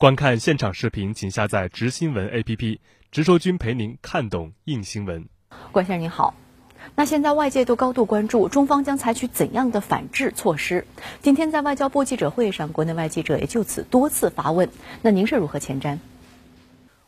观看现场视频，请下载“直新闻 ”APP，直说君陪您看懂硬新闻。关先生您好，那现在外界都高度关注中方将采取怎样的反制措施？今天在外交部记者会上，国内外记者也就此多次发问。那您是如何前瞻？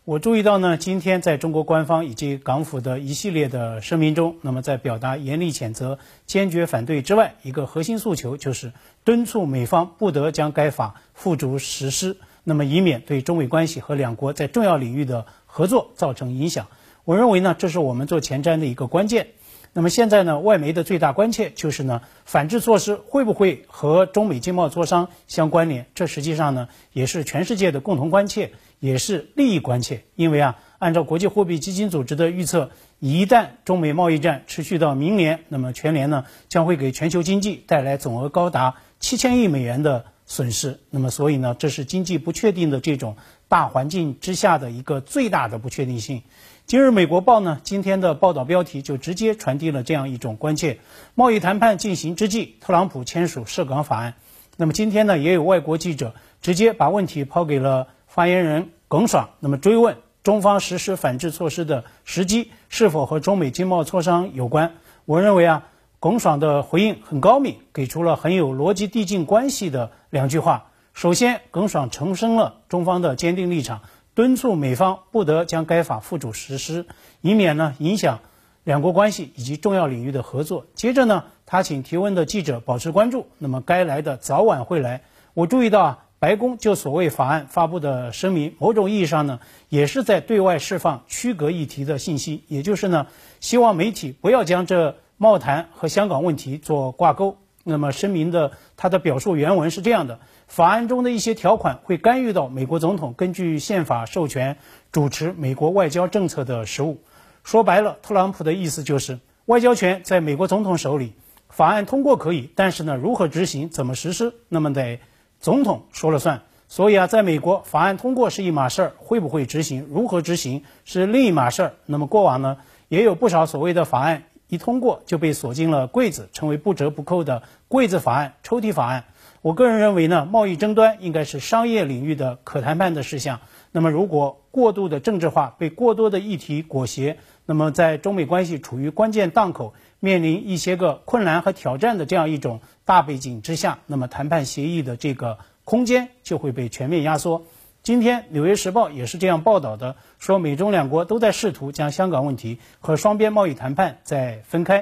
我注意到呢，今天在中国官方以及港府的一系列的声明中，那么在表达严厉谴责、坚决反对之外，一个核心诉求就是敦促美方不得将该法付诸实施，那么以免对中美关系和两国在重要领域的合作造成影响。我认为呢，这是我们做前瞻的一个关键。那么现在呢，外媒的最大关切就是呢，反制措施会不会和中美经贸磋商相关联？这实际上呢，也是全世界的共同关切。也是利益关切，因为啊，按照国际货币基金组织的预测，一旦中美贸易战持续到明年，那么全年呢将会给全球经济带来总额高达七千亿美元的损失。那么，所以呢，这是经济不确定的这种大环境之下的一个最大的不确定性。今日美国报呢今天的报道标题就直接传递了这样一种关切：贸易谈判进行之际，特朗普签署涉港法案。那么今天呢，也有外国记者直接把问题抛给了。发言人耿爽那么追问中方实施反制措施的时机是否和中美经贸磋商有关？我认为啊，耿爽的回应很高明，给出了很有逻辑递进关系的两句话。首先，耿爽重申了中方的坚定立场，敦促美方不得将该法付诸实施，以免呢影响两国关系以及重要领域的合作。接着呢，他请提问的记者保持关注，那么该来的早晚会来。我注意到啊。白宫就所谓法案发布的声明，某种意义上呢，也是在对外释放区隔议题的信息，也就是呢，希望媒体不要将这贸谈和香港问题做挂钩。那么声明的它的表述原文是这样的：法案中的一些条款会干预到美国总统根据宪法授权主持美国外交政策的实务。说白了，特朗普的意思就是外交权在美国总统手里，法案通过可以，但是呢，如何执行、怎么实施，那么得。总统说了算，所以啊，在美国法案通过是一码事儿，会不会执行、如何执行是另一码事儿。那么过往呢，也有不少所谓的法案一通过就被锁进了柜子，成为不折不扣的柜子法案、抽屉法案。我个人认为呢，贸易争端应该是商业领域的可谈判的事项。那么如果过度的政治化，被过多的议题裹挟，那么在中美关系处于关键档口，面临一些个困难和挑战的这样一种。大背景之下，那么谈判协议的这个空间就会被全面压缩。今天《纽约时报》也是这样报道的，说美中两国都在试图将香港问题和双边贸易谈判再分开。